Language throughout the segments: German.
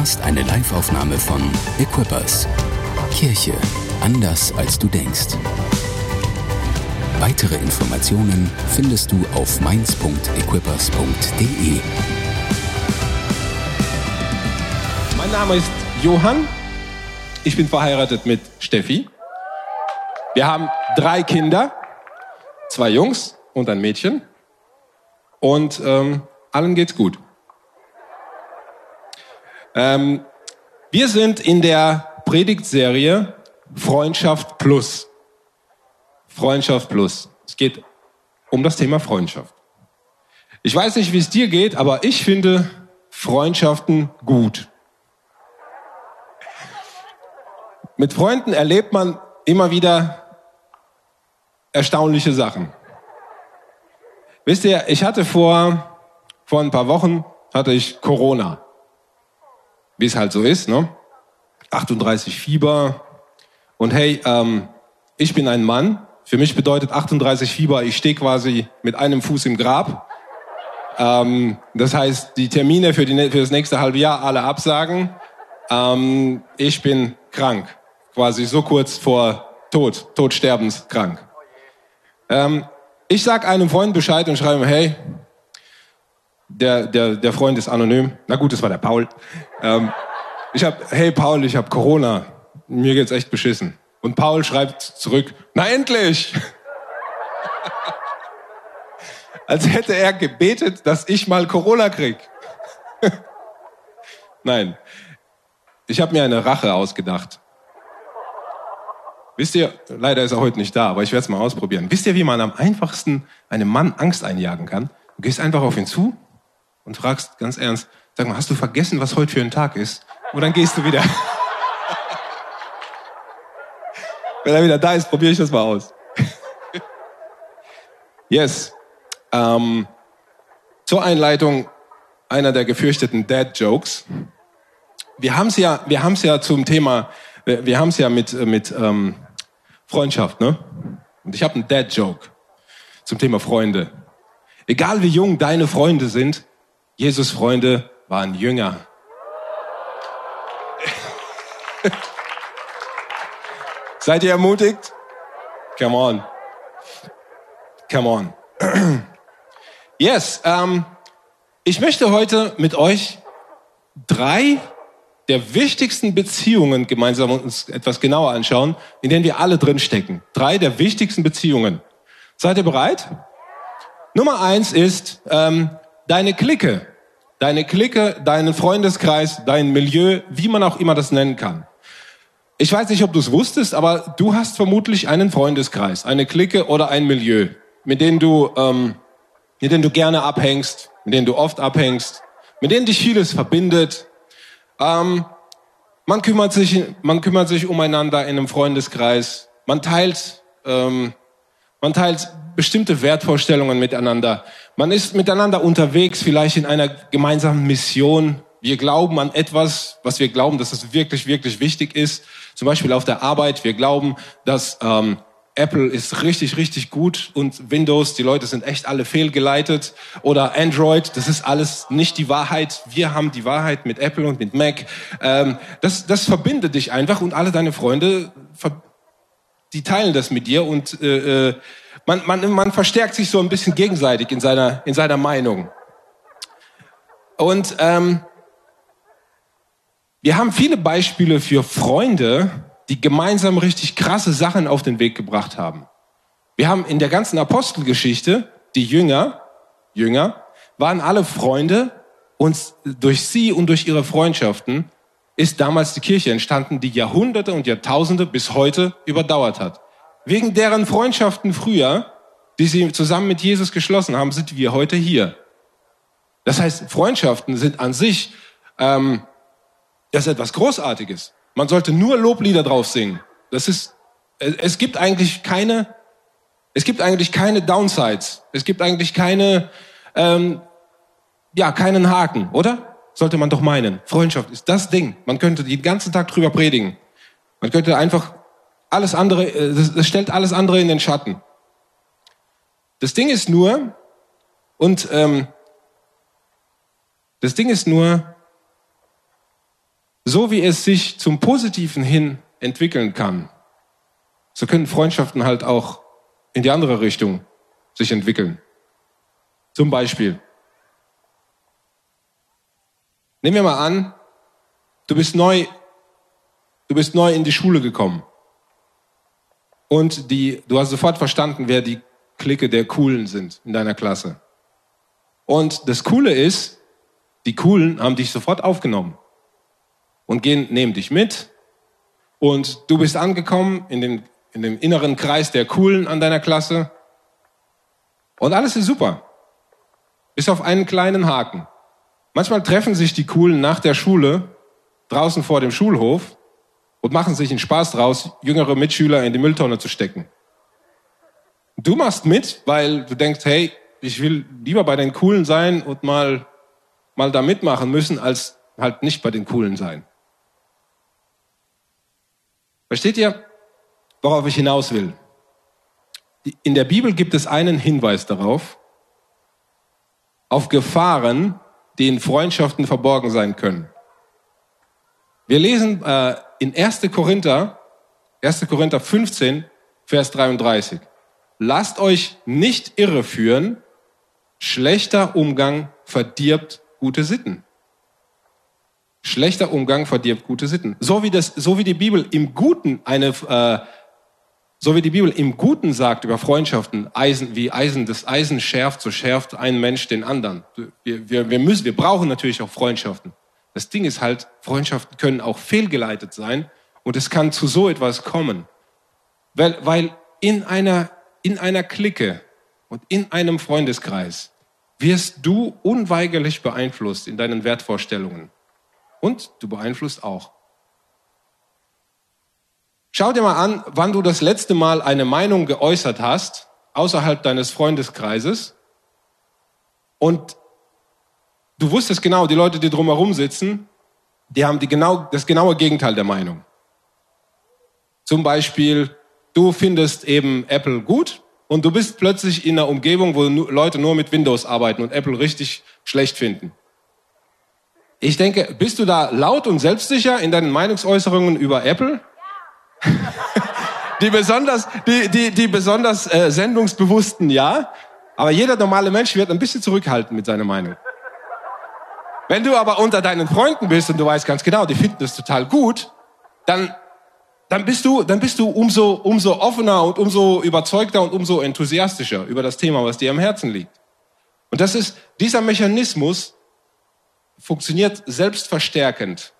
hörst eine Liveaufnahme von Equippers. Kirche anders als du denkst. Weitere Informationen findest du auf mainz.equippers.de. Mein Name ist Johann. Ich bin verheiratet mit Steffi. Wir haben drei Kinder, zwei Jungs und ein Mädchen. Und ähm, allen geht's gut. Ähm, wir sind in der Predigtserie Freundschaft Plus. Freundschaft Plus. Es geht um das Thema Freundschaft. Ich weiß nicht, wie es dir geht, aber ich finde Freundschaften gut. Mit Freunden erlebt man immer wieder erstaunliche Sachen. Wisst ihr, ich hatte vor, vor ein paar Wochen hatte ich Corona. Wie es halt so ist, ne? 38 Fieber. Und hey, ähm, ich bin ein Mann. Für mich bedeutet 38 Fieber, ich stehe quasi mit einem Fuß im Grab. Ähm, das heißt, die Termine für, die, für das nächste halbe Jahr alle absagen. Ähm, ich bin krank. Quasi so kurz vor Tod, Todsterbenskrank. Ähm, ich sag einem Freund Bescheid und schreibe, hey, der, der, der Freund ist anonym. Na gut, das war der Paul. Ähm, ich hab, hey Paul, ich hab Corona. Mir geht's echt beschissen. Und Paul schreibt zurück, na endlich! Als hätte er gebetet, dass ich mal Corona krieg. Nein, ich habe mir eine Rache ausgedacht. Wisst ihr, leider ist er heute nicht da, aber ich werde es mal ausprobieren. Wisst ihr, wie man am einfachsten einem Mann Angst einjagen kann? Du gehst einfach auf ihn zu und fragst ganz ernst, sag mal, hast du vergessen, was heute für ein Tag ist? Und dann gehst du wieder. Wenn er wieder da ist, probiere ich das mal aus. yes. Ähm, zur Einleitung einer der gefürchteten Dad-Jokes. Wir haben es ja, wir haben es ja zum Thema, wir, wir haben es ja mit mit ähm, Freundschaft, ne? Und ich habe einen Dad-Joke zum Thema Freunde. Egal wie jung deine Freunde sind, Jesus Freunde waren Jünger. Seid ihr ermutigt? Come on. Come on. yes, ähm, ich möchte heute mit euch drei der wichtigsten Beziehungen gemeinsam uns etwas genauer anschauen, in denen wir alle drin stecken. Drei der wichtigsten Beziehungen. Seid ihr bereit? Nummer eins ist ähm, deine Clique. Deine Clique, deinen Freundeskreis, dein Milieu, wie man auch immer das nennen kann. Ich weiß nicht, ob du es wusstest, aber du hast vermutlich einen Freundeskreis, eine Clique oder ein Milieu, mit denen du, ähm, mit denen du gerne abhängst, mit denen du oft abhängst, mit denen dich vieles verbindet, ähm, man kümmert sich, man kümmert sich umeinander in einem Freundeskreis. Man teilt, ähm, man teilt bestimmte Wertvorstellungen miteinander. Man ist miteinander unterwegs, vielleicht in einer gemeinsamen Mission. Wir glauben an etwas, was wir glauben, dass es wirklich, wirklich wichtig ist. Zum Beispiel auf der Arbeit. Wir glauben, dass ähm, Apple ist richtig, richtig gut und Windows, die Leute sind echt alle fehlgeleitet oder Android, das ist alles nicht die Wahrheit. Wir haben die Wahrheit mit Apple und mit Mac. Ähm, das, das verbindet dich einfach und alle deine Freunde, die teilen das mit dir und äh, äh, man, man, man verstärkt sich so ein bisschen gegenseitig in seiner, in seiner Meinung. Und ähm, wir haben viele Beispiele für Freunde, die gemeinsam richtig krasse Sachen auf den Weg gebracht haben. Wir haben in der ganzen Apostelgeschichte die Jünger, Jünger, waren alle Freunde und durch sie und durch ihre Freundschaften ist damals die Kirche entstanden, die Jahrhunderte und Jahrtausende bis heute überdauert hat. Wegen deren Freundschaften früher, die sie zusammen mit Jesus geschlossen haben, sind wir heute hier. Das heißt, Freundschaften sind an sich ähm, das ist etwas Großartiges. Man sollte nur Loblieder drauf singen. Das ist, es gibt eigentlich keine, es gibt eigentlich keine Downsides. Es gibt eigentlich keine, ähm, ja, keinen Haken, oder? Sollte man doch meinen. Freundschaft ist das Ding. Man könnte den ganzen Tag drüber predigen. Man könnte einfach alles andere, äh, das stellt alles andere in den Schatten. Das Ding ist nur, und ähm, das Ding ist nur, so wie es sich zum Positiven hin entwickeln kann, so können Freundschaften halt auch in die andere Richtung sich entwickeln. Zum Beispiel, nehmen wir mal an, du bist neu, du bist neu in die Schule gekommen. Und die, du hast sofort verstanden, wer die Clique der Coolen sind in deiner Klasse. Und das Coole ist, die Coolen haben dich sofort aufgenommen und gehen, nehmen dich mit. Und du bist angekommen in dem, in dem inneren Kreis der Coolen an deiner Klasse. Und alles ist super. Bis auf einen kleinen Haken. Manchmal treffen sich die Coolen nach der Schule draußen vor dem Schulhof und machen sich einen Spaß draus, jüngere Mitschüler in die Mülltonne zu stecken. Du machst mit, weil du denkst, hey, ich will lieber bei den Coolen sein und mal, mal da mitmachen müssen, als halt nicht bei den Coolen sein. Versteht ihr, worauf ich hinaus will? In der Bibel gibt es einen Hinweis darauf, auf Gefahren, die in Freundschaften verborgen sein können. Wir lesen äh, in 1. Korinther, 1. Korinther 15, Vers 33. Lasst euch nicht irreführen, schlechter Umgang verdirbt gute Sitten. Schlechter Umgang verdirbt gute Sitten. So wie das, so wie die Bibel im Guten eine, äh, so wie die Bibel im Guten sagt über Freundschaften, Eisen, wie Eisen, das Eisen schärft, so schärft ein Mensch den anderen. Wir, wir, wir müssen, wir brauchen natürlich auch Freundschaften. Das Ding ist halt, Freundschaften können auch fehlgeleitet sein und es kann zu so etwas kommen. Weil, weil in einer, in einer Clique und in einem Freundeskreis wirst du unweigerlich beeinflusst in deinen Wertvorstellungen. Und du beeinflusst auch. Schau dir mal an, wann du das letzte Mal eine Meinung geäußert hast, außerhalb deines Freundeskreises. Und du wusstest genau, die Leute, die drumherum sitzen, die haben die genau, das genaue Gegenteil der Meinung. Zum Beispiel, du findest eben Apple gut und du bist plötzlich in einer Umgebung, wo Leute nur mit Windows arbeiten und Apple richtig schlecht finden. Ich denke, bist du da laut und selbstsicher in deinen Meinungsäußerungen über Apple? die besonders, die, die, die besonders äh, sendungsbewussten, ja. Aber jeder normale Mensch wird ein bisschen zurückhalten mit seiner Meinung. Wenn du aber unter deinen Freunden bist und du weißt ganz genau, die finden das total gut, dann, dann bist du, dann bist du umso, umso offener und umso überzeugter und umso enthusiastischer über das Thema, was dir am Herzen liegt. Und das ist, dieser Mechanismus funktioniert selbstverstärkend.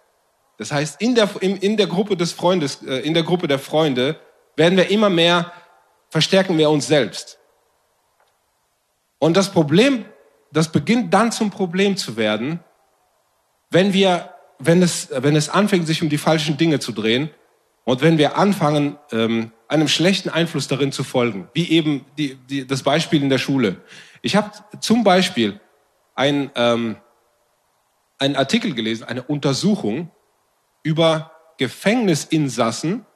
Das heißt, in der, in, in der Gruppe des Freundes, äh, in der Gruppe der Freunde werden wir immer mehr, verstärken wir uns selbst. Und das Problem, das beginnt dann zum Problem zu werden, wenn wir, wenn es, wenn es anfängt, sich um die falschen Dinge zu drehen und wenn wir anfangen, ähm, einem schlechten Einfluss darin zu folgen, wie eben die, die, das Beispiel in der Schule. Ich habe zum Beispiel ein, ähm, einen Artikel gelesen, eine Untersuchung über Gefängnisinsassen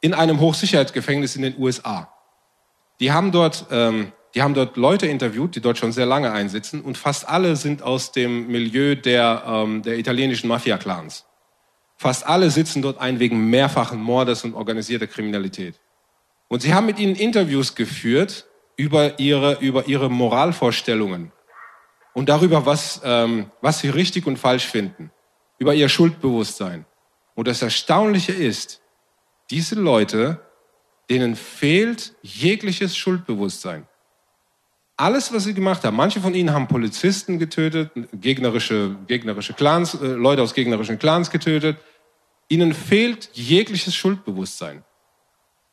in einem Hochsicherheitsgefängnis in den USA. Die haben dort ähm, die haben dort Leute interviewt, die dort schon sehr lange einsitzen und fast alle sind aus dem Milieu der, ähm, der italienischen Mafia-Clans. Fast alle sitzen dort ein wegen mehrfachen Mordes und organisierter Kriminalität. Und sie haben mit ihnen Interviews geführt über ihre, über ihre Moralvorstellungen und darüber, was, ähm, was sie richtig und falsch finden, über ihr Schuldbewusstsein. Und das Erstaunliche ist, diese Leute, denen fehlt jegliches Schuldbewusstsein alles, was sie gemacht haben, manche von ihnen haben Polizisten getötet, gegnerische, gegnerische Clans, äh, Leute aus gegnerischen Clans getötet. Ihnen fehlt jegliches Schuldbewusstsein.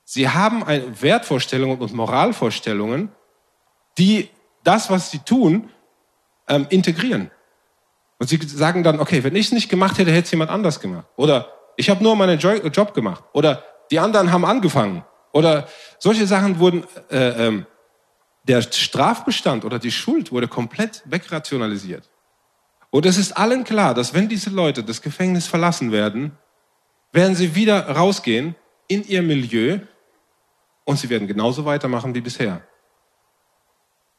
Sie haben eine Wertvorstellungen und Moralvorstellungen, die das, was sie tun, ähm, integrieren. Und sie sagen dann, okay, wenn ich es nicht gemacht hätte, hätte es jemand anders gemacht. Oder ich habe nur meinen Job gemacht. Oder die anderen haben angefangen. Oder solche Sachen wurden äh, ähm, der Strafbestand oder die Schuld wurde komplett wegrationalisiert. Und es ist allen klar, dass wenn diese Leute das Gefängnis verlassen werden, werden sie wieder rausgehen in ihr Milieu und sie werden genauso weitermachen wie bisher.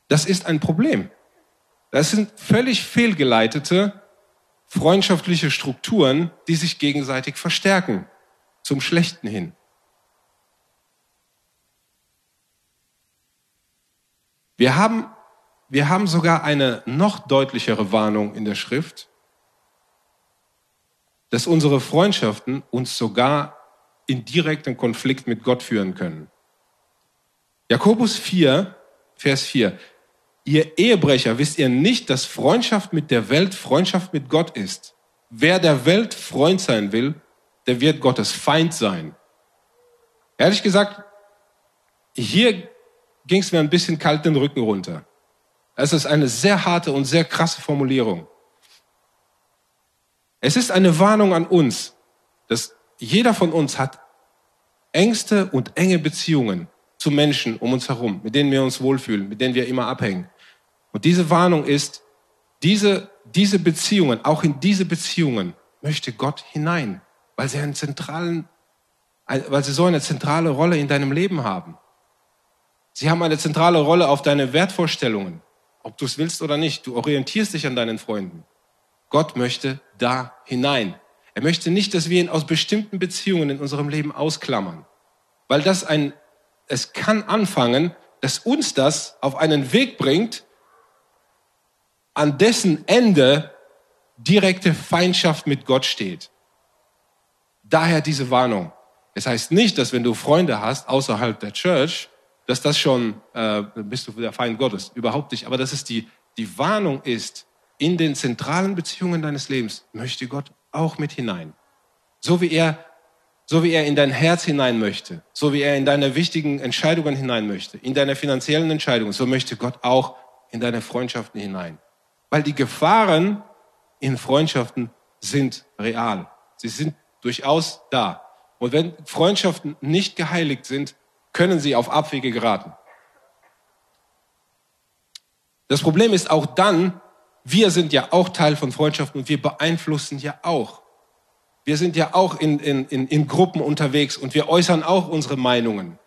Das ist ein Problem. Das sind völlig fehlgeleitete freundschaftliche Strukturen, die sich gegenseitig verstärken, zum Schlechten hin. Wir haben, wir haben sogar eine noch deutlichere Warnung in der Schrift, dass unsere Freundschaften uns sogar in direkten Konflikt mit Gott führen können. Jakobus 4, Vers 4. Ihr Ehebrecher, wisst ihr nicht, dass Freundschaft mit der Welt Freundschaft mit Gott ist? Wer der Welt Freund sein will, der wird Gottes Feind sein. Ehrlich gesagt, hier ging es mir ein bisschen kalt den Rücken runter. Es ist eine sehr harte und sehr krasse Formulierung. Es ist eine Warnung an uns, dass jeder von uns hat Ängste und enge Beziehungen zu Menschen um uns herum, mit denen wir uns wohlfühlen, mit denen wir immer abhängen. Und diese Warnung ist, diese, diese Beziehungen, auch in diese Beziehungen möchte Gott hinein, weil sie einen zentralen, weil sie so eine zentrale Rolle in deinem Leben haben. Sie haben eine zentrale Rolle auf deine Wertvorstellungen, ob du es willst oder nicht. Du orientierst dich an deinen Freunden. Gott möchte da hinein. Er möchte nicht, dass wir ihn aus bestimmten Beziehungen in unserem Leben ausklammern, weil das ein, es kann anfangen, dass uns das auf einen Weg bringt, an dessen Ende direkte Feindschaft mit Gott steht. Daher diese Warnung. Es heißt nicht, dass wenn du Freunde hast außerhalb der Church, dass das schon, äh, bist du der Feind Gottes. Überhaupt nicht. Aber dass es die, die Warnung ist, in den zentralen Beziehungen deines Lebens möchte Gott auch mit hinein. So wie er, so wie er in dein Herz hinein möchte, so wie er in deine wichtigen Entscheidungen hinein möchte, in deine finanziellen Entscheidungen, so möchte Gott auch in deine Freundschaften hinein. Weil die Gefahren in Freundschaften sind real. Sie sind durchaus da. Und wenn Freundschaften nicht geheiligt sind, können sie auf Abwege geraten. Das Problem ist auch dann, wir sind ja auch Teil von Freundschaften und wir beeinflussen ja auch. Wir sind ja auch in, in, in, in Gruppen unterwegs und wir äußern auch unsere Meinungen.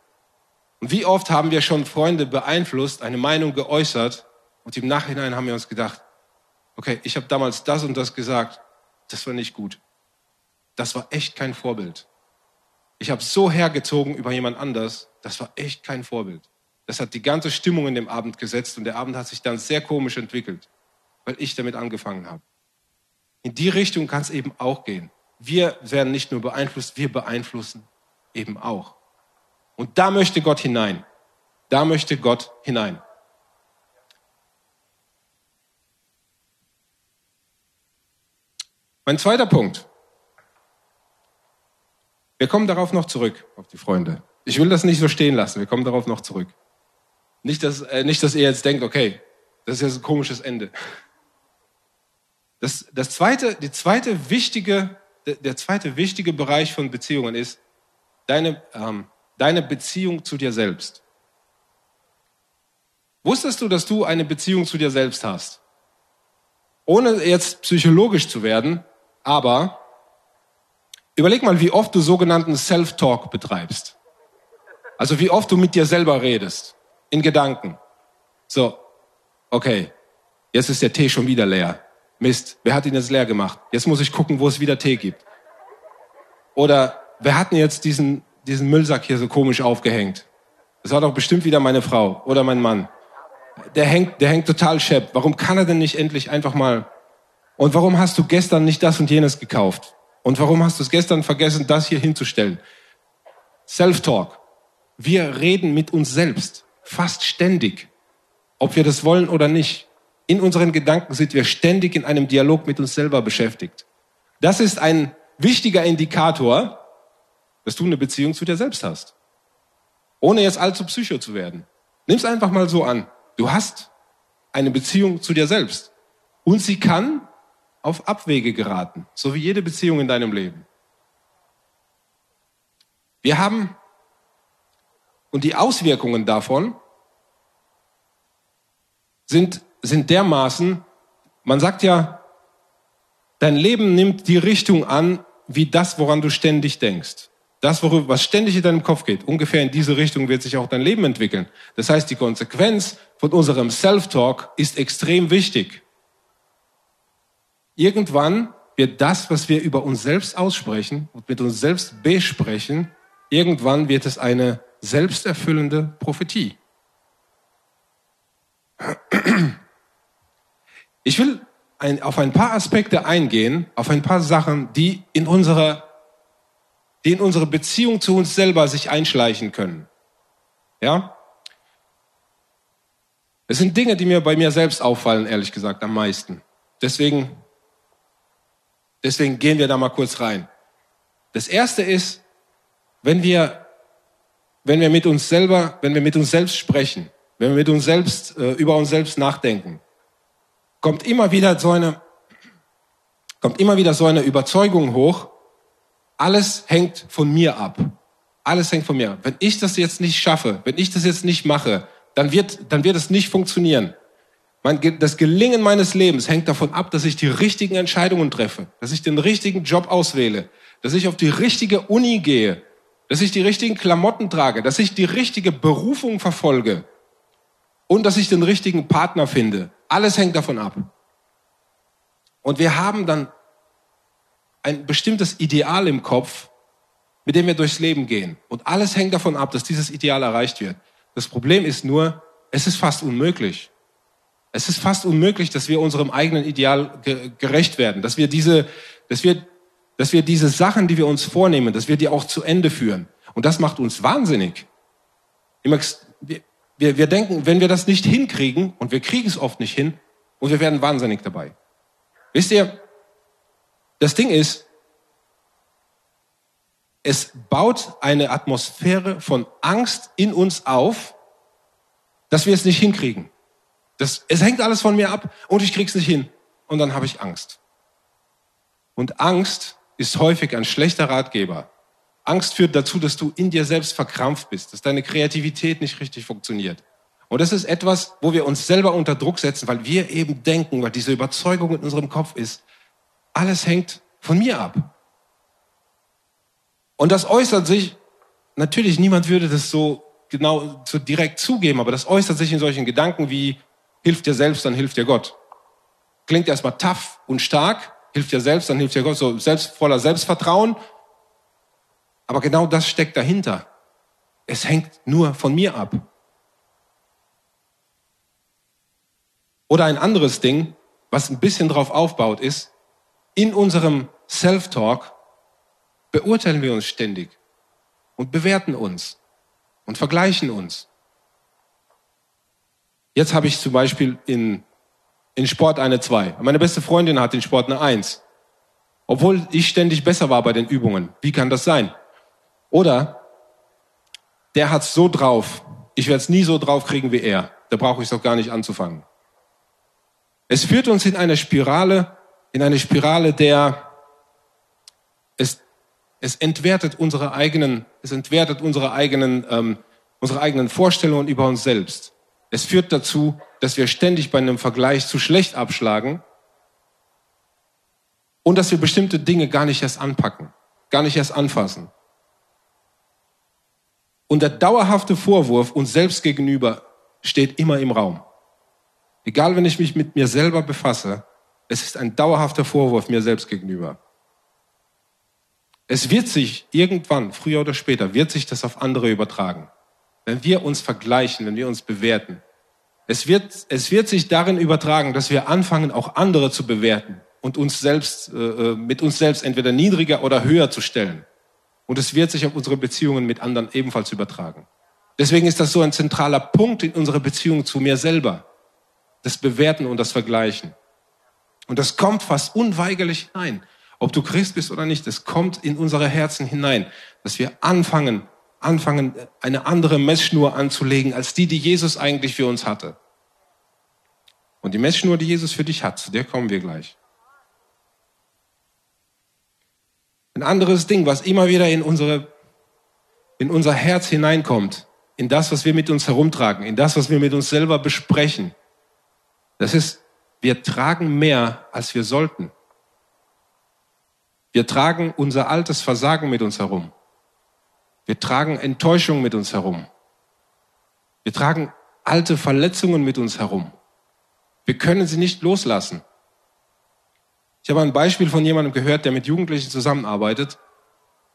Und wie oft haben wir schon Freunde beeinflusst, eine Meinung geäußert und im Nachhinein haben wir uns gedacht, okay, ich habe damals das und das gesagt, das war nicht gut. Das war echt kein Vorbild. Ich habe so hergezogen über jemand anders, das war echt kein Vorbild. Das hat die ganze Stimmung in dem Abend gesetzt und der Abend hat sich dann sehr komisch entwickelt, weil ich damit angefangen habe. In die Richtung kann es eben auch gehen. Wir werden nicht nur beeinflusst, wir beeinflussen eben auch. Und da möchte Gott hinein. Da möchte Gott hinein. Mein zweiter Punkt. Wir kommen darauf noch zurück, auf die Freunde. Ich will das nicht so stehen lassen. Wir kommen darauf noch zurück. Nicht, dass, äh, nicht, dass ihr jetzt denkt, okay, das ist jetzt ein komisches Ende. Das, das zweite, die zweite wichtige, der, zweite wichtige Bereich von Beziehungen ist deine, ähm, deine Beziehung zu dir selbst. Wusstest du, dass du eine Beziehung zu dir selbst hast? Ohne jetzt psychologisch zu werden, aber überleg mal, wie oft du sogenannten Self-Talk betreibst. Also wie oft du mit dir selber redest. In Gedanken. So, okay, jetzt ist der Tee schon wieder leer. Mist, wer hat ihn jetzt leer gemacht? Jetzt muss ich gucken, wo es wieder Tee gibt. Oder wer hat denn jetzt diesen, diesen Müllsack hier so komisch aufgehängt? Das war doch bestimmt wieder meine Frau oder mein Mann. Der hängt, der hängt total schepp. Warum kann er denn nicht endlich einfach mal und warum hast du gestern nicht das und jenes gekauft? Und warum hast du es gestern vergessen, das hier hinzustellen? Self-Talk. Wir reden mit uns selbst fast ständig, ob wir das wollen oder nicht. In unseren Gedanken sind wir ständig in einem Dialog mit uns selber beschäftigt. Das ist ein wichtiger Indikator, dass du eine Beziehung zu dir selbst hast. Ohne jetzt allzu psycho zu werden. Nimm's einfach mal so an. Du hast eine Beziehung zu dir selbst. Und sie kann auf Abwege geraten, so wie jede Beziehung in deinem Leben. Wir haben, und die Auswirkungen davon sind, sind dermaßen, man sagt ja, dein Leben nimmt die Richtung an, wie das, woran du ständig denkst. Das, worüber, was ständig in deinem Kopf geht, ungefähr in diese Richtung wird sich auch dein Leben entwickeln. Das heißt, die Konsequenz von unserem Self-Talk ist extrem wichtig. Irgendwann wird das, was wir über uns selbst aussprechen und mit uns selbst besprechen, irgendwann wird es eine selbsterfüllende Prophetie. Ich will ein, auf ein paar Aspekte eingehen, auf ein paar Sachen, die in unserer, die in unsere Beziehung zu uns selber sich einschleichen können. Ja? Es sind Dinge, die mir bei mir selbst auffallen, ehrlich gesagt, am meisten. Deswegen, deswegen gehen wir da mal kurz rein. Das erste ist, wenn wir, wenn wir mit uns selber, wenn wir mit uns selbst sprechen, wenn wir mit uns selbst, äh, über uns selbst nachdenken, kommt immer wieder so eine, kommt immer wieder so eine Überzeugung hoch, alles hängt von mir ab. Alles hängt von mir ab. Wenn ich das jetzt nicht schaffe, wenn ich das jetzt nicht mache, dann wird, dann wird es nicht funktionieren. Mein, das Gelingen meines Lebens hängt davon ab, dass ich die richtigen Entscheidungen treffe, dass ich den richtigen Job auswähle, dass ich auf die richtige Uni gehe, dass ich die richtigen Klamotten trage, dass ich die richtige Berufung verfolge und dass ich den richtigen Partner finde. Alles hängt davon ab. Und wir haben dann ein bestimmtes Ideal im Kopf, mit dem wir durchs Leben gehen. Und alles hängt davon ab, dass dieses Ideal erreicht wird. Das Problem ist nur, es ist fast unmöglich. Es ist fast unmöglich, dass wir unserem eigenen Ideal gerecht werden, dass wir diese, dass wir, dass wir diese Sachen, die wir uns vornehmen, dass wir die auch zu Ende führen. Und das macht uns wahnsinnig. Wir, wir denken, wenn wir das nicht hinkriegen, und wir kriegen es oft nicht hin, und wir werden wahnsinnig dabei. Wisst ihr, das Ding ist, es baut eine Atmosphäre von Angst in uns auf, dass wir es nicht hinkriegen. Das, es hängt alles von mir ab und ich krieg's nicht hin. Und dann habe ich Angst. Und Angst ist häufig ein schlechter Ratgeber. Angst führt dazu, dass du in dir selbst verkrampft bist, dass deine Kreativität nicht richtig funktioniert. Und das ist etwas, wo wir uns selber unter Druck setzen, weil wir eben denken, weil diese Überzeugung in unserem Kopf ist, alles hängt von mir ab. Und das äußert sich, natürlich niemand würde das so genau so direkt zugeben, aber das äußert sich in solchen Gedanken wie, hilft dir selbst, dann hilft dir Gott. Klingt erstmal tough und stark, hilft dir selbst, dann hilft dir Gott, so selbst voller Selbstvertrauen aber genau das steckt dahinter. Es hängt nur von mir ab. Oder ein anderes Ding, was ein bisschen drauf aufbaut, ist, in unserem Self-Talk beurteilen wir uns ständig und bewerten uns und vergleichen uns. Jetzt habe ich zum Beispiel in, in Sport eine 2. Meine beste Freundin hat in Sport eine 1. Obwohl ich ständig besser war bei den Übungen. Wie kann das sein? Oder der hat's so drauf, ich werde es nie so drauf kriegen wie er. Da brauche ich es doch gar nicht anzufangen. Es führt uns in eine Spirale, in eine Spirale, der es, es entwertet unsere eigenen, es entwertet unsere eigenen, ähm, unsere eigenen Vorstellungen über uns selbst. Es führt dazu, dass wir ständig bei einem Vergleich zu schlecht abschlagen und dass wir bestimmte Dinge gar nicht erst anpacken, gar nicht erst anfassen. Und der dauerhafte Vorwurf uns selbst gegenüber steht immer im Raum. Egal, wenn ich mich mit mir selber befasse, es ist ein dauerhafter Vorwurf mir selbst gegenüber. Es wird sich irgendwann, früher oder später, wird sich das auf andere übertragen. Wenn wir uns vergleichen, wenn wir uns bewerten. Es wird, es wird sich darin übertragen, dass wir anfangen, auch andere zu bewerten und uns selbst, äh, äh mit uns selbst entweder niedriger oder höher zu stellen. Und es wird sich auf unsere Beziehungen mit anderen ebenfalls übertragen. Deswegen ist das so ein zentraler Punkt in unserer Beziehung zu mir selber. Das Bewerten und das Vergleichen. Und das kommt fast unweigerlich hinein. Ob du Christ bist oder nicht, es kommt in unsere Herzen hinein, dass wir anfangen, anfangen, eine andere Messschnur anzulegen, als die, die Jesus eigentlich für uns hatte. Und die Messschnur, die Jesus für dich hat, zu der kommen wir gleich. Ein anderes Ding, was immer wieder in unsere, in unser Herz hineinkommt, in das, was wir mit uns herumtragen, in das, was wir mit uns selber besprechen. Das ist, wir tragen mehr, als wir sollten. Wir tragen unser altes Versagen mit uns herum. Wir tragen Enttäuschung mit uns herum. Wir tragen alte Verletzungen mit uns herum. Wir können sie nicht loslassen. Ich habe ein Beispiel von jemandem gehört, der mit Jugendlichen zusammenarbeitet.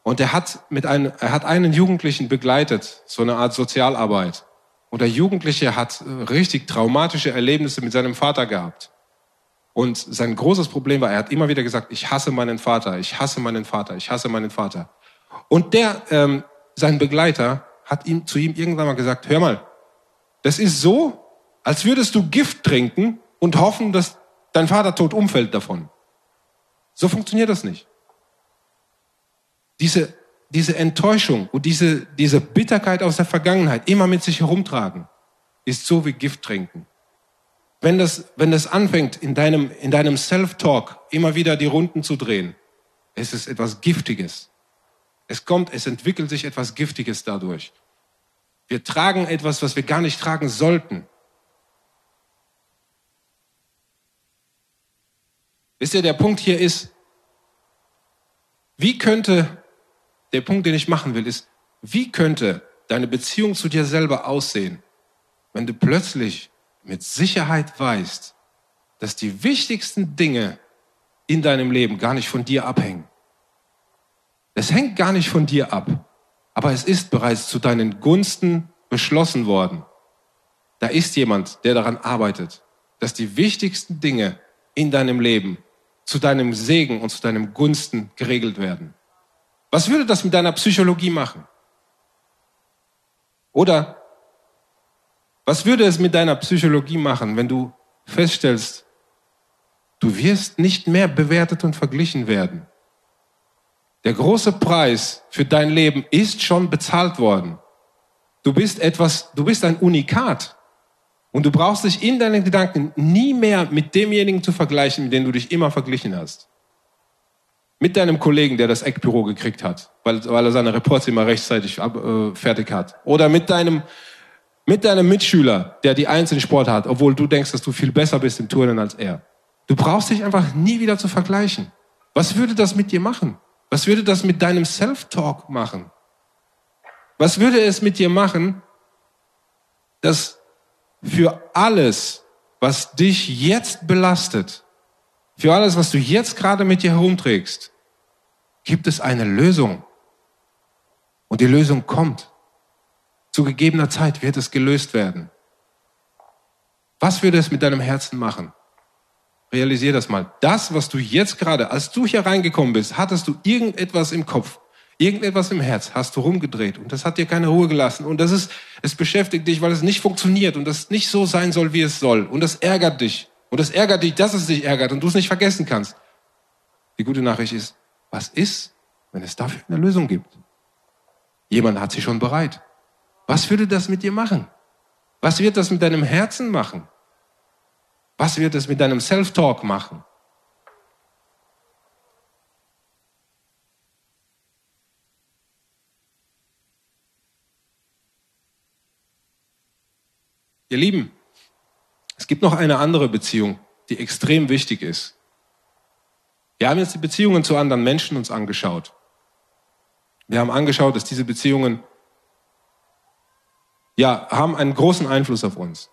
Und er hat, mit einem, er hat einen Jugendlichen begleitet, so eine Art Sozialarbeit. Und der Jugendliche hat äh, richtig traumatische Erlebnisse mit seinem Vater gehabt. Und sein großes Problem war, er hat immer wieder gesagt, ich hasse meinen Vater, ich hasse meinen Vater, ich hasse meinen Vater. Und der, ähm, sein Begleiter, hat ihm zu ihm irgendwann mal gesagt, hör mal, das ist so, als würdest du Gift trinken und hoffen, dass dein Vater tot umfällt davon. So funktioniert das nicht. Diese, diese Enttäuschung und diese, diese Bitterkeit aus der Vergangenheit immer mit sich herumtragen, ist so wie Gift trinken. Wenn das, wenn das anfängt, in deinem, in deinem Self-Talk immer wieder die Runden zu drehen, es ist etwas Giftiges. Es kommt, es entwickelt sich etwas Giftiges dadurch. Wir tragen etwas, was wir gar nicht tragen sollten. Wisst ihr, der Punkt hier ist, wie könnte, der Punkt, den ich machen will, ist, wie könnte deine Beziehung zu dir selber aussehen, wenn du plötzlich mit Sicherheit weißt, dass die wichtigsten Dinge in deinem Leben gar nicht von dir abhängen. Es hängt gar nicht von dir ab, aber es ist bereits zu deinen Gunsten beschlossen worden. Da ist jemand, der daran arbeitet, dass die wichtigsten Dinge in deinem Leben zu deinem Segen und zu deinem Gunsten geregelt werden. Was würde das mit deiner Psychologie machen? Oder was würde es mit deiner Psychologie machen, wenn du feststellst, du wirst nicht mehr bewertet und verglichen werden? Der große Preis für dein Leben ist schon bezahlt worden. Du bist etwas, du bist ein Unikat. Und du brauchst dich in deinen Gedanken nie mehr mit demjenigen zu vergleichen, mit dem du dich immer verglichen hast. Mit deinem Kollegen, der das Eckbüro gekriegt hat, weil, weil er seine Reports immer rechtzeitig ab, äh, fertig hat. Oder mit deinem, mit deinem Mitschüler, der die Eins in Sport hat, obwohl du denkst, dass du viel besser bist im Turnen als er. Du brauchst dich einfach nie wieder zu vergleichen. Was würde das mit dir machen? Was würde das mit deinem Self-Talk machen? Was würde es mit dir machen, dass für alles, was dich jetzt belastet, für alles, was du jetzt gerade mit dir herumträgst, gibt es eine Lösung. Und die Lösung kommt. Zu gegebener Zeit wird es gelöst werden. Was würde es mit deinem Herzen machen? Realisier das mal. Das, was du jetzt gerade, als du hier reingekommen bist, hattest du irgendetwas im Kopf, irgendetwas im Herz, hast du rumgedreht und das hat dir keine Ruhe gelassen und das ist, es beschäftigt dich, weil es nicht funktioniert und das nicht so sein soll, wie es soll und das ärgert dich und das ärgert dich, dass es dich ärgert und du es nicht vergessen kannst. Die gute Nachricht ist, was ist, wenn es dafür eine Lösung gibt? Jemand hat sie schon bereit. Was würde das mit dir machen? Was wird das mit deinem Herzen machen? Was wird es mit deinem Self-Talk machen? Ihr Lieben, es gibt noch eine andere Beziehung, die extrem wichtig ist. Wir haben jetzt die Beziehungen zu anderen Menschen uns angeschaut. Wir haben angeschaut, dass diese Beziehungen ja, haben einen großen Einfluss auf uns.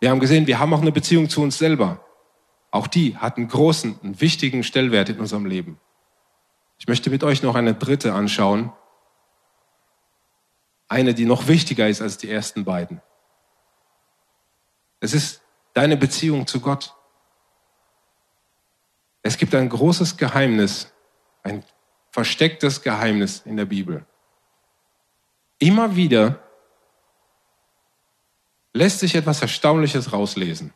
Wir haben gesehen, wir haben auch eine Beziehung zu uns selber. Auch die hat einen großen, einen wichtigen Stellwert in unserem Leben. Ich möchte mit euch noch eine dritte anschauen. Eine, die noch wichtiger ist als die ersten beiden. Es ist deine Beziehung zu Gott. Es gibt ein großes Geheimnis, ein verstecktes Geheimnis in der Bibel. Immer wieder lässt sich etwas Erstaunliches rauslesen.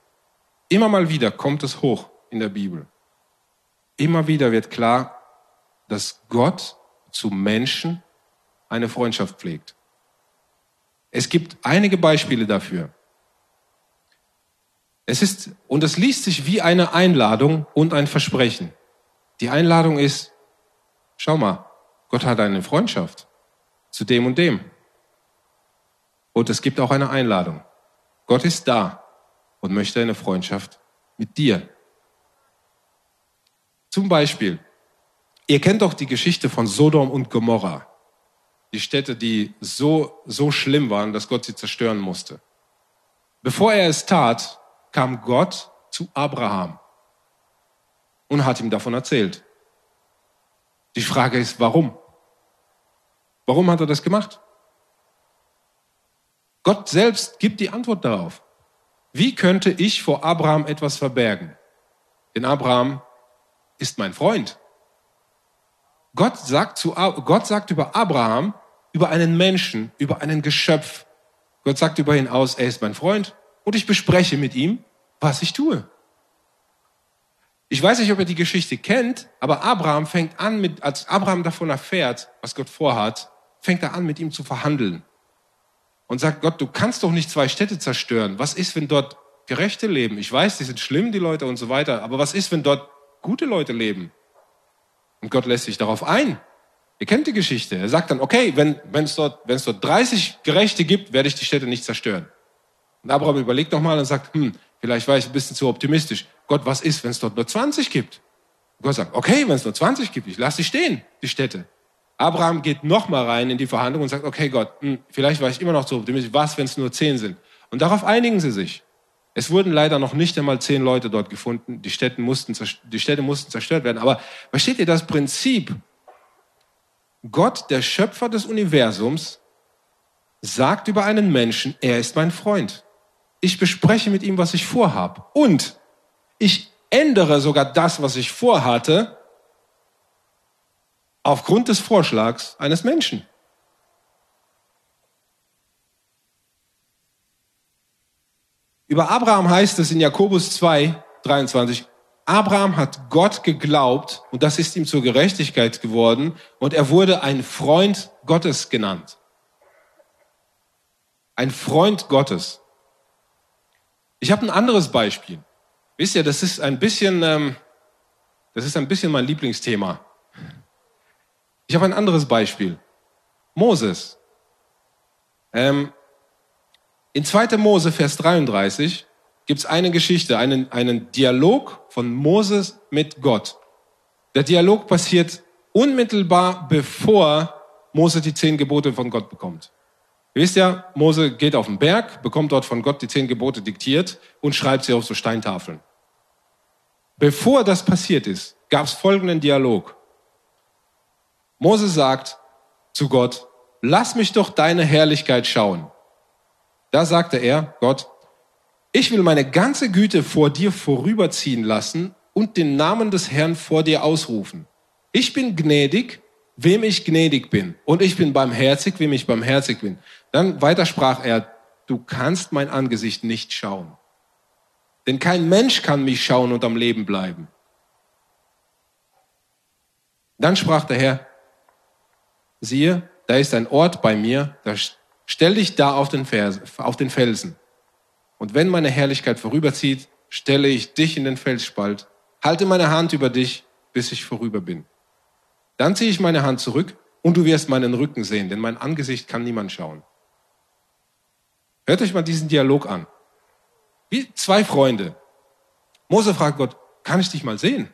Immer mal wieder kommt es hoch in der Bibel. Immer wieder wird klar, dass Gott zu Menschen eine Freundschaft pflegt. Es gibt einige Beispiele dafür. Es ist, und es liest sich wie eine Einladung und ein Versprechen. Die Einladung ist, schau mal, Gott hat eine Freundschaft zu dem und dem. Und es gibt auch eine Einladung. Gott ist da und möchte eine Freundschaft mit dir. Zum Beispiel, ihr kennt doch die Geschichte von Sodom und Gomorra. Die Städte, die so, so schlimm waren, dass Gott sie zerstören musste. Bevor er es tat, kam Gott zu Abraham. und hat ihm davon erzählt. Die Frage ist, warum? Warum hat er das gemacht? Gott selbst gibt die Antwort darauf. Wie könnte ich vor Abraham etwas verbergen? Denn Abraham ist mein Freund. Gott sagt, zu, Gott sagt über Abraham, über einen Menschen, über einen Geschöpf. Gott sagt über ihn aus, er ist mein Freund und ich bespreche mit ihm, was ich tue. Ich weiß nicht, ob ihr die Geschichte kennt, aber Abraham fängt an mit, als Abraham davon erfährt, was Gott vorhat, fängt er an, mit ihm zu verhandeln. Und sagt, Gott, du kannst doch nicht zwei Städte zerstören. Was ist, wenn dort Gerechte leben? Ich weiß, die sind schlimm, die Leute und so weiter. Aber was ist, wenn dort gute Leute leben? Und Gott lässt sich darauf ein. Ihr kennt die Geschichte. Er sagt dann, okay, wenn, wenn, es dort, wenn es dort 30 Gerechte gibt, werde ich die Städte nicht zerstören. Und Abraham überlegt nochmal und sagt, hm, vielleicht war ich ein bisschen zu optimistisch. Gott, was ist, wenn es dort nur 20 gibt? Und Gott sagt, okay, wenn es nur 20 gibt, ich lasse sie stehen, die Städte. Abraham geht nochmal rein in die Verhandlung und sagt, okay Gott, hm, vielleicht war ich immer noch zu optimistisch. Was, wenn es nur 10 sind? Und darauf einigen sie sich. Es wurden leider noch nicht einmal zehn Leute dort gefunden. Die Städte mussten, die Städte mussten zerstört werden. Aber versteht ihr das Prinzip? Gott, der Schöpfer des Universums, sagt über einen Menschen, er ist mein Freund. Ich bespreche mit ihm, was ich vorhab. Und ich ändere sogar das, was ich vorhatte, aufgrund des Vorschlags eines Menschen. Über Abraham heißt es in Jakobus 2, 23, Abraham hat Gott geglaubt und das ist ihm zur Gerechtigkeit geworden und er wurde ein Freund Gottes genannt. Ein Freund Gottes. Ich habe ein anderes Beispiel. Wisst ihr, das ist ein bisschen, ähm, das ist ein bisschen mein Lieblingsthema. Ich habe ein anderes Beispiel. Moses. Ähm, in 2. Mose, Vers 33, gibt es eine Geschichte, einen, einen Dialog von Moses mit Gott. Der Dialog passiert unmittelbar bevor Mose die zehn Gebote von Gott bekommt. Ihr wisst ja, Mose geht auf den Berg, bekommt dort von Gott die zehn Gebote diktiert und schreibt sie auf so Steintafeln. Bevor das passiert ist, gab es folgenden Dialog. Mose sagt zu Gott, lass mich doch deine Herrlichkeit schauen. Da sagte er, Gott, ich will meine ganze Güte vor dir vorüberziehen lassen und den Namen des Herrn vor dir ausrufen. Ich bin gnädig, wem ich gnädig bin. Und ich bin barmherzig, wem ich barmherzig bin. Dann weiter sprach er, du kannst mein Angesicht nicht schauen. Denn kein Mensch kann mich schauen und am Leben bleiben. Dann sprach der Herr, siehe, da ist ein Ort bei mir, da Stell dich da auf den, Vers, auf den Felsen. Und wenn meine Herrlichkeit vorüberzieht, stelle ich dich in den Felsspalt, halte meine Hand über dich, bis ich vorüber bin. Dann ziehe ich meine Hand zurück und du wirst meinen Rücken sehen, denn mein Angesicht kann niemand schauen. Hört euch mal diesen Dialog an. Wie zwei Freunde. Mose fragt Gott, kann ich dich mal sehen?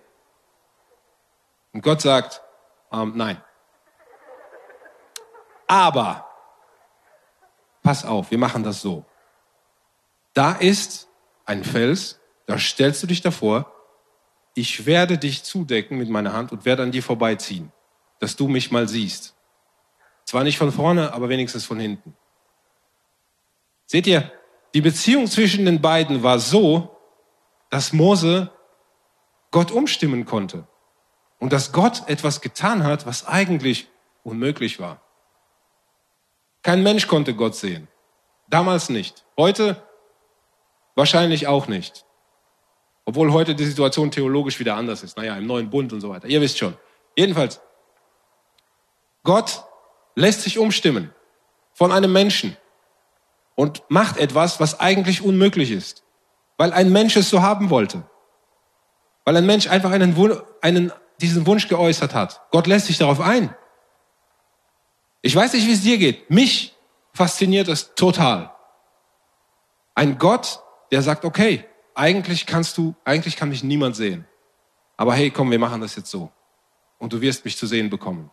Und Gott sagt, ähm, nein. Aber pass auf, wir machen das so. Da ist ein Fels, da stellst du dich davor, ich werde dich zudecken mit meiner Hand und werde an dir vorbeiziehen, dass du mich mal siehst. Zwar nicht von vorne, aber wenigstens von hinten. Seht ihr, die Beziehung zwischen den beiden war so, dass Mose Gott umstimmen konnte und dass Gott etwas getan hat, was eigentlich unmöglich war. Kein Mensch konnte Gott sehen. Damals nicht. Heute wahrscheinlich auch nicht. Obwohl heute die Situation theologisch wieder anders ist. Naja, im neuen Bund und so weiter. Ihr wisst schon. Jedenfalls, Gott lässt sich umstimmen von einem Menschen und macht etwas, was eigentlich unmöglich ist, weil ein Mensch es so haben wollte. Weil ein Mensch einfach einen, einen, diesen Wunsch geäußert hat. Gott lässt sich darauf ein. Ich weiß nicht, wie es dir geht. Mich fasziniert es total. Ein Gott, der sagt, okay, eigentlich kannst du, eigentlich kann mich niemand sehen. Aber hey, komm, wir machen das jetzt so. Und du wirst mich zu sehen bekommen.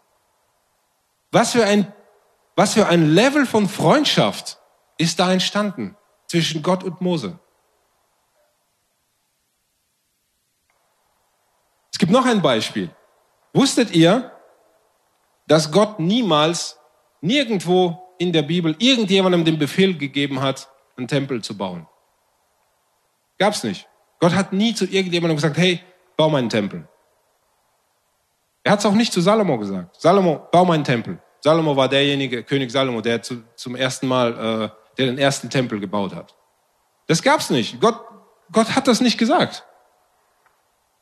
Was für ein, was für ein Level von Freundschaft ist da entstanden zwischen Gott und Mose. Es gibt noch ein Beispiel. Wusstet ihr, dass Gott niemals nirgendwo in der Bibel irgendjemandem den Befehl gegeben hat, einen Tempel zu bauen? Gab's nicht. Gott hat nie zu irgendjemandem gesagt, hey, bau meinen Tempel. Er hat es auch nicht zu Salomo gesagt. Salomo, bau meinen Tempel. Salomo war derjenige, König Salomo, der zu, zum ersten Mal, äh, der den ersten Tempel gebaut hat. Das gab's nicht. Gott, Gott hat das nicht gesagt.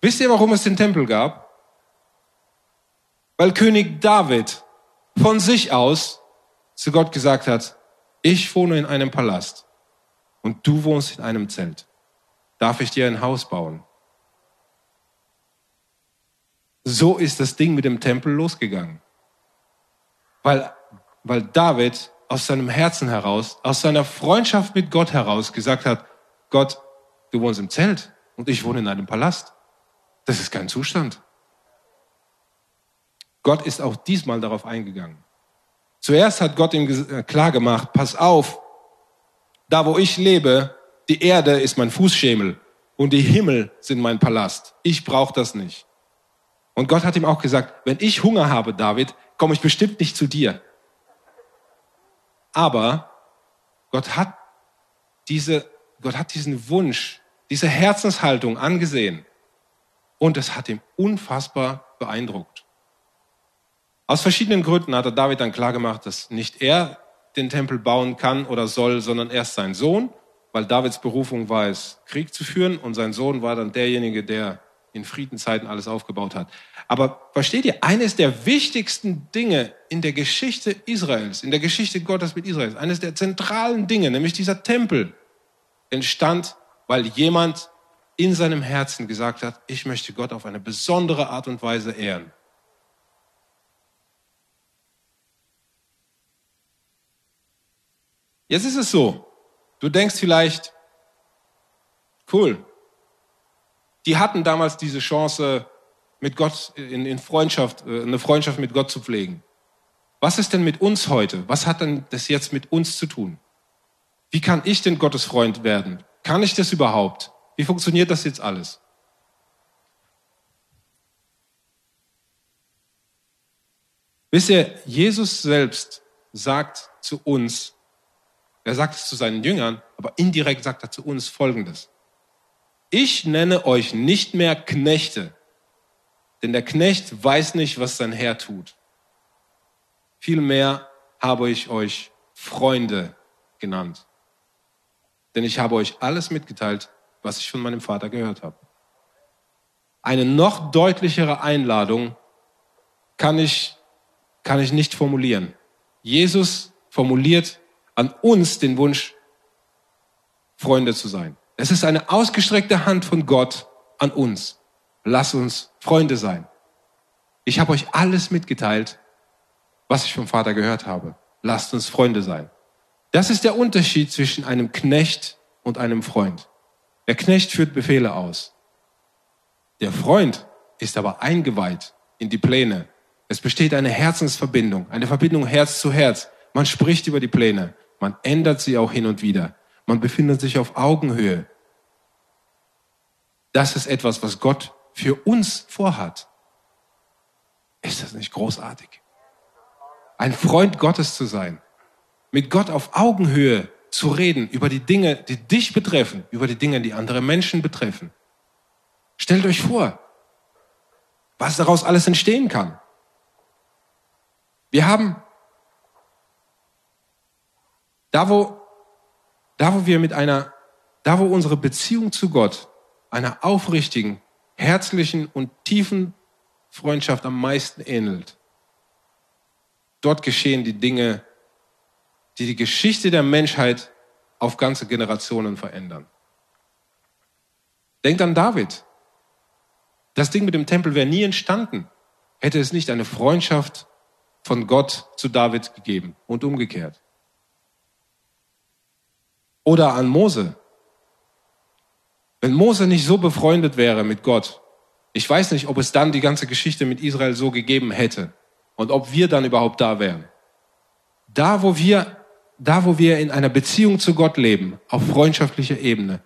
Wisst ihr, warum es den Tempel gab? Weil König David von sich aus zu Gott gesagt hat, ich wohne in einem Palast und du wohnst in einem Zelt. Darf ich dir ein Haus bauen? So ist das Ding mit dem Tempel losgegangen. Weil, weil David aus seinem Herzen heraus, aus seiner Freundschaft mit Gott heraus gesagt hat, Gott, du wohnst im Zelt und ich wohne in einem Palast. Das ist kein Zustand. Gott ist auch diesmal darauf eingegangen. Zuerst hat Gott ihm äh, klar gemacht, pass auf, da wo ich lebe, die Erde ist mein Fußschemel und die Himmel sind mein Palast. Ich brauche das nicht. Und Gott hat ihm auch gesagt, wenn ich Hunger habe, David, komme ich bestimmt nicht zu dir. Aber Gott hat diese, Gott hat diesen Wunsch, diese Herzenshaltung angesehen. Und es hat ihm unfassbar beeindruckt. Aus verschiedenen Gründen hat er David dann klargemacht, dass nicht er den Tempel bauen kann oder soll, sondern erst sein Sohn, weil Davids Berufung war es, Krieg zu führen und sein Sohn war dann derjenige, der in Friedenzeiten alles aufgebaut hat. Aber versteht ihr, eines der wichtigsten Dinge in der Geschichte Israels, in der Geschichte Gottes mit Israels, eines der zentralen Dinge, nämlich dieser Tempel, entstand, weil jemand in seinem Herzen gesagt hat, ich möchte Gott auf eine besondere Art und Weise ehren. Jetzt ist es so, du denkst vielleicht, cool, die hatten damals diese Chance, mit Gott in, in Freundschaft, äh, eine Freundschaft mit Gott zu pflegen. Was ist denn mit uns heute? Was hat denn das jetzt mit uns zu tun? Wie kann ich denn Gottes Freund werden? Kann ich das überhaupt? Wie funktioniert das jetzt alles? Wisst ihr, Jesus selbst sagt zu uns, er sagt es zu seinen Jüngern, aber indirekt sagt er zu uns Folgendes ich nenne euch nicht mehr Knechte, denn der Knecht weiß nicht, was sein Herr tut. Vielmehr habe ich euch Freunde genannt, denn ich habe euch alles mitgeteilt, was ich von meinem Vater gehört habe. Eine noch deutlichere Einladung kann ich, kann ich nicht formulieren. Jesus formuliert an uns den Wunsch, Freunde zu sein. Es ist eine ausgestreckte Hand von Gott an uns. Lass uns Freunde sein. Ich habe euch alles mitgeteilt, was ich vom Vater gehört habe. Lasst uns Freunde sein. Das ist der Unterschied zwischen einem Knecht und einem Freund. Der Knecht führt Befehle aus. Der Freund ist aber eingeweiht in die Pläne. Es besteht eine Herzensverbindung, eine Verbindung Herz zu Herz. Man spricht über die Pläne. Man ändert sie auch hin und wieder. Man befindet sich auf Augenhöhe. Das ist etwas, was Gott für uns vorhat. Ist das nicht großartig? Ein Freund Gottes zu sein, mit Gott auf Augenhöhe zu reden über die Dinge, die dich betreffen, über die Dinge, die andere Menschen betreffen. Stellt euch vor, was daraus alles entstehen kann. Wir haben da, wo da wo wir mit einer, da wo unsere Beziehung zu Gott einer aufrichtigen, herzlichen und tiefen Freundschaft am meisten ähnelt, dort geschehen die Dinge, die die Geschichte der Menschheit auf ganze Generationen verändern. Denkt an David. Das Ding mit dem Tempel wäre nie entstanden, hätte es nicht eine Freundschaft von Gott zu David gegeben und umgekehrt. Oder an Mose. Wenn Mose nicht so befreundet wäre mit Gott, ich weiß nicht, ob es dann die ganze Geschichte mit Israel so gegeben hätte und ob wir dann überhaupt da wären. Da, wo wir, da, wo wir in einer Beziehung zu Gott leben, auf freundschaftlicher Ebene,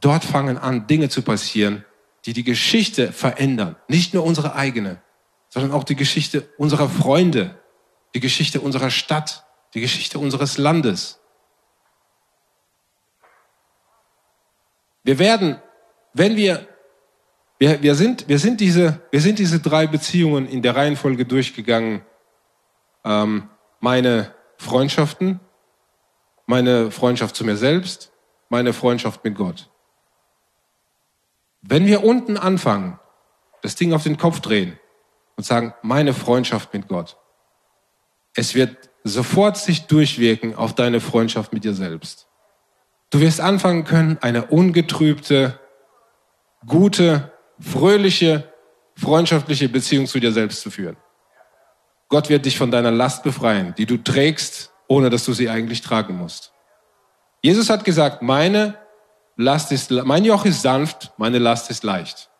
dort fangen an, Dinge zu passieren, die die Geschichte verändern. Nicht nur unsere eigene, sondern auch die Geschichte unserer Freunde, die Geschichte unserer Stadt, die Geschichte unseres Landes. Wir werden, wenn wir, wir, wir, sind, wir, sind diese, wir sind diese drei Beziehungen in der Reihenfolge durchgegangen. Ähm, meine Freundschaften, meine Freundschaft zu mir selbst, meine Freundschaft mit Gott. Wenn wir unten anfangen, das Ding auf den Kopf drehen und sagen, meine Freundschaft mit Gott, es wird sofort sich durchwirken auf deine Freundschaft mit dir selbst. Du wirst anfangen können, eine ungetrübte, gute, fröhliche, freundschaftliche Beziehung zu dir selbst zu führen. Gott wird dich von deiner Last befreien, die du trägst, ohne dass du sie eigentlich tragen musst. Jesus hat gesagt, meine Last ist, mein Joch ist sanft, meine Last ist leicht.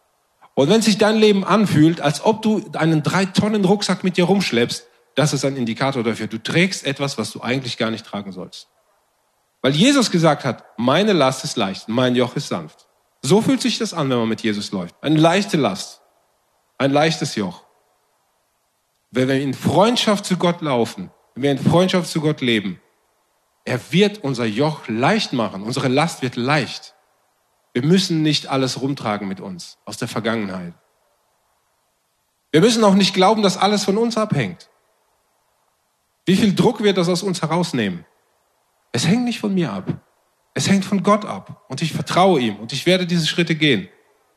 Und wenn sich dein Leben anfühlt, als ob du einen drei Tonnen Rucksack mit dir rumschleppst, das ist ein Indikator dafür. Du trägst etwas, was du eigentlich gar nicht tragen sollst. Weil Jesus gesagt hat, meine Last ist leicht, mein Joch ist sanft. So fühlt sich das an, wenn man mit Jesus läuft. Eine leichte Last, ein leichtes Joch. Wenn wir in Freundschaft zu Gott laufen, wenn wir in Freundschaft zu Gott leben, er wird unser Joch leicht machen. Unsere Last wird leicht. Wir müssen nicht alles rumtragen mit uns aus der Vergangenheit. Wir müssen auch nicht glauben, dass alles von uns abhängt. Wie viel Druck wird das aus uns herausnehmen? Es hängt nicht von mir ab. Es hängt von Gott ab. Und ich vertraue ihm und ich werde diese Schritte gehen.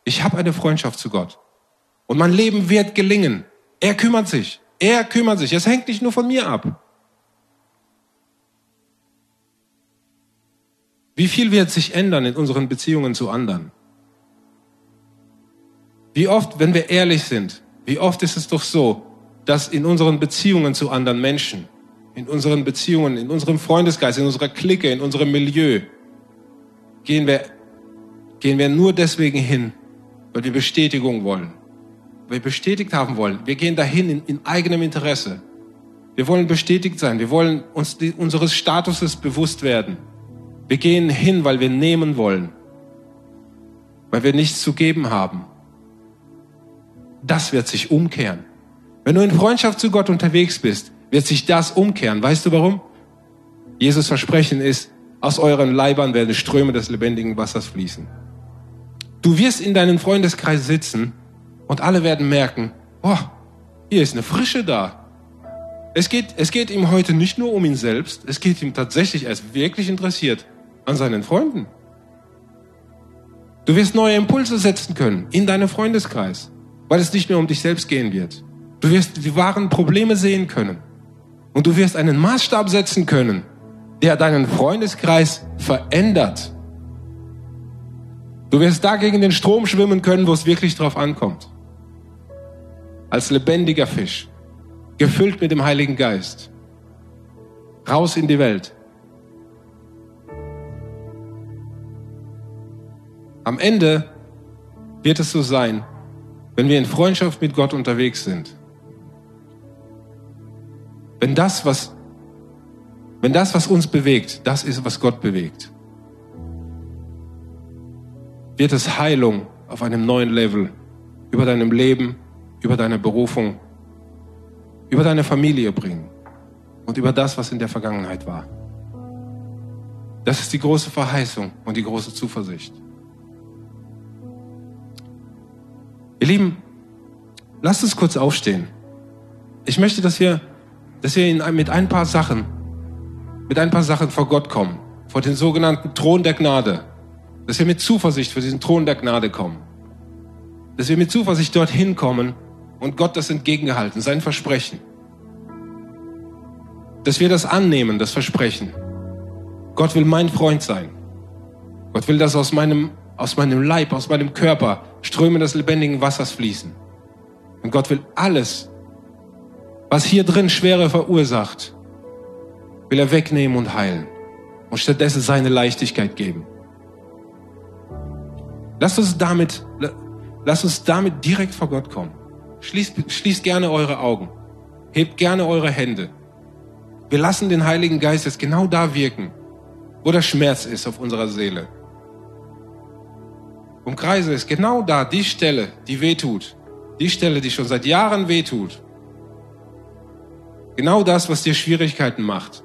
Ich habe eine Freundschaft zu Gott. Und mein Leben wird gelingen. Er kümmert sich. Er kümmert sich. Es hängt nicht nur von mir ab. Wie viel wird sich ändern in unseren Beziehungen zu anderen? Wie oft, wenn wir ehrlich sind, wie oft ist es doch so, dass in unseren Beziehungen zu anderen Menschen, in unseren Beziehungen, in unserem Freundesgeist, in unserer Clique, in unserem Milieu, gehen wir, gehen wir nur deswegen hin, weil wir Bestätigung wollen, weil wir bestätigt haben wollen. Wir gehen dahin in, in eigenem Interesse. Wir wollen bestätigt sein. Wir wollen uns die, unseres Statuses bewusst werden. Wir gehen hin, weil wir nehmen wollen, weil wir nichts zu geben haben. Das wird sich umkehren. Wenn du in Freundschaft zu Gott unterwegs bist, wird sich das umkehren. Weißt du warum? Jesus Versprechen ist, aus euren Leibern werden Ströme des lebendigen Wassers fließen. Du wirst in deinem Freundeskreis sitzen und alle werden merken, oh, hier ist eine Frische da. Es geht, es geht ihm heute nicht nur um ihn selbst, es geht ihm tatsächlich, er ist wirklich interessiert an seinen Freunden. Du wirst neue Impulse setzen können in deinem Freundeskreis, weil es nicht mehr um dich selbst gehen wird. Du wirst die wahren Probleme sehen können. Und du wirst einen Maßstab setzen können, der deinen Freundeskreis verändert. Du wirst da gegen den Strom schwimmen können, wo es wirklich drauf ankommt. Als lebendiger Fisch, gefüllt mit dem Heiligen Geist. Raus in die Welt. Am Ende wird es so sein, wenn wir in Freundschaft mit Gott unterwegs sind. Wenn das, was, wenn das, was uns bewegt, das ist, was Gott bewegt, wird es Heilung auf einem neuen Level über deinem Leben, über deine Berufung, über deine Familie bringen und über das, was in der Vergangenheit war. Das ist die große Verheißung und die große Zuversicht. Ihr Lieben, lasst uns kurz aufstehen. Ich möchte, dass wir, dass wir mit ein paar Sachen, mit ein paar Sachen vor Gott kommen, vor den sogenannten Thron der Gnade. Dass wir mit Zuversicht vor diesen Thron der Gnade kommen. Dass wir mit Zuversicht dorthin kommen und Gott das entgegengehalten, sein Versprechen. Dass wir das annehmen, das Versprechen. Gott will mein Freund sein. Gott will das aus meinem aus meinem Leib, aus meinem Körper Ströme des lebendigen Wassers fließen. Und Gott will alles, was hier drin Schwere verursacht, will er wegnehmen und heilen und stattdessen seine Leichtigkeit geben. Lasst uns damit, lasst uns damit direkt vor Gott kommen. Schließt, schließt gerne eure Augen. Hebt gerne eure Hände. Wir lassen den Heiligen Geist jetzt genau da wirken, wo der Schmerz ist auf unserer Seele Umkreise es genau da, die Stelle, die wehtut. Die Stelle, die schon seit Jahren wehtut. Genau das, was dir Schwierigkeiten macht.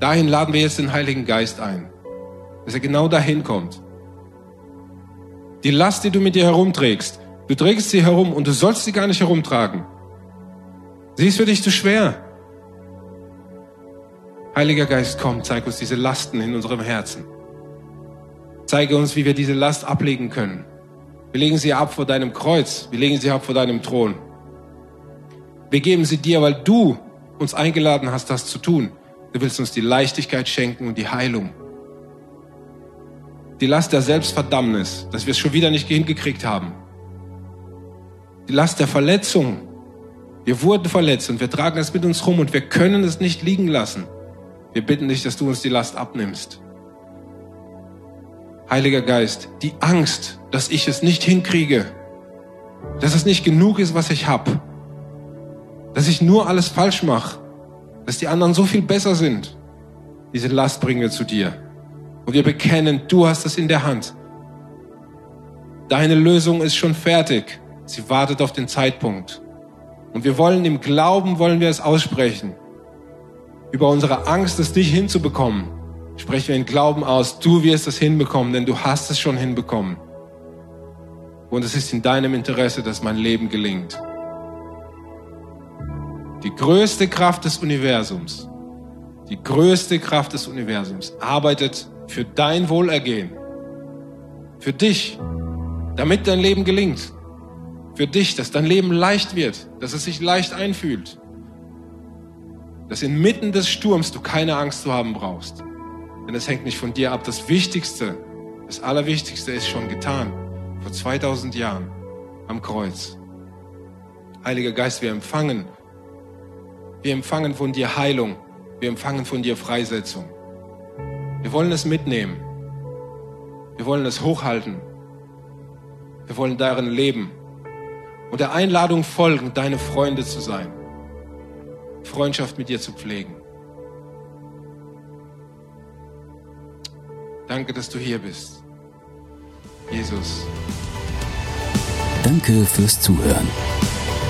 Dahin laden wir jetzt den Heiligen Geist ein, dass er genau dahin kommt. Die Last, die du mit dir herumträgst, du trägst sie herum und du sollst sie gar nicht herumtragen. Sie ist für dich zu schwer. Heiliger Geist, komm, zeig uns diese Lasten in unserem Herzen. Zeige uns, wie wir diese Last ablegen können. Wir legen sie ab vor deinem Kreuz. Wir legen sie ab vor deinem Thron. Wir geben sie dir, weil du uns eingeladen hast, das zu tun. Du willst uns die Leichtigkeit schenken und die Heilung. Die Last der Selbstverdammnis, dass wir es schon wieder nicht hingekriegt haben. Die Last der Verletzung. Wir wurden verletzt und wir tragen es mit uns rum und wir können es nicht liegen lassen. Wir bitten dich, dass du uns die Last abnimmst. Heiliger Geist, die Angst, dass ich es nicht hinkriege, dass es nicht genug ist, was ich habe, dass ich nur alles falsch mache, dass die anderen so viel besser sind, diese Last bringen wir zu dir. Und wir bekennen, du hast es in der Hand. Deine Lösung ist schon fertig. Sie wartet auf den Zeitpunkt. Und wir wollen im Glauben, wollen wir es aussprechen über unsere Angst, es dich hinzubekommen, sprechen wir in Glauben aus, du wirst es hinbekommen, denn du hast es schon hinbekommen. Und es ist in deinem Interesse, dass mein Leben gelingt. Die größte Kraft des Universums, die größte Kraft des Universums arbeitet für dein Wohlergehen, für dich, damit dein Leben gelingt, für dich, dass dein Leben leicht wird, dass es sich leicht einfühlt dass inmitten des Sturms du keine Angst zu haben brauchst. Denn es hängt nicht von dir ab. Das Wichtigste, das Allerwichtigste ist schon getan. Vor 2000 Jahren am Kreuz. Heiliger Geist, wir empfangen. Wir empfangen von dir Heilung. Wir empfangen von dir Freisetzung. Wir wollen es mitnehmen. Wir wollen es hochhalten. Wir wollen darin leben und der Einladung folgen, deine Freunde zu sein. Freundschaft mit dir zu pflegen. Danke, dass du hier bist. Jesus. Danke fürs Zuhören.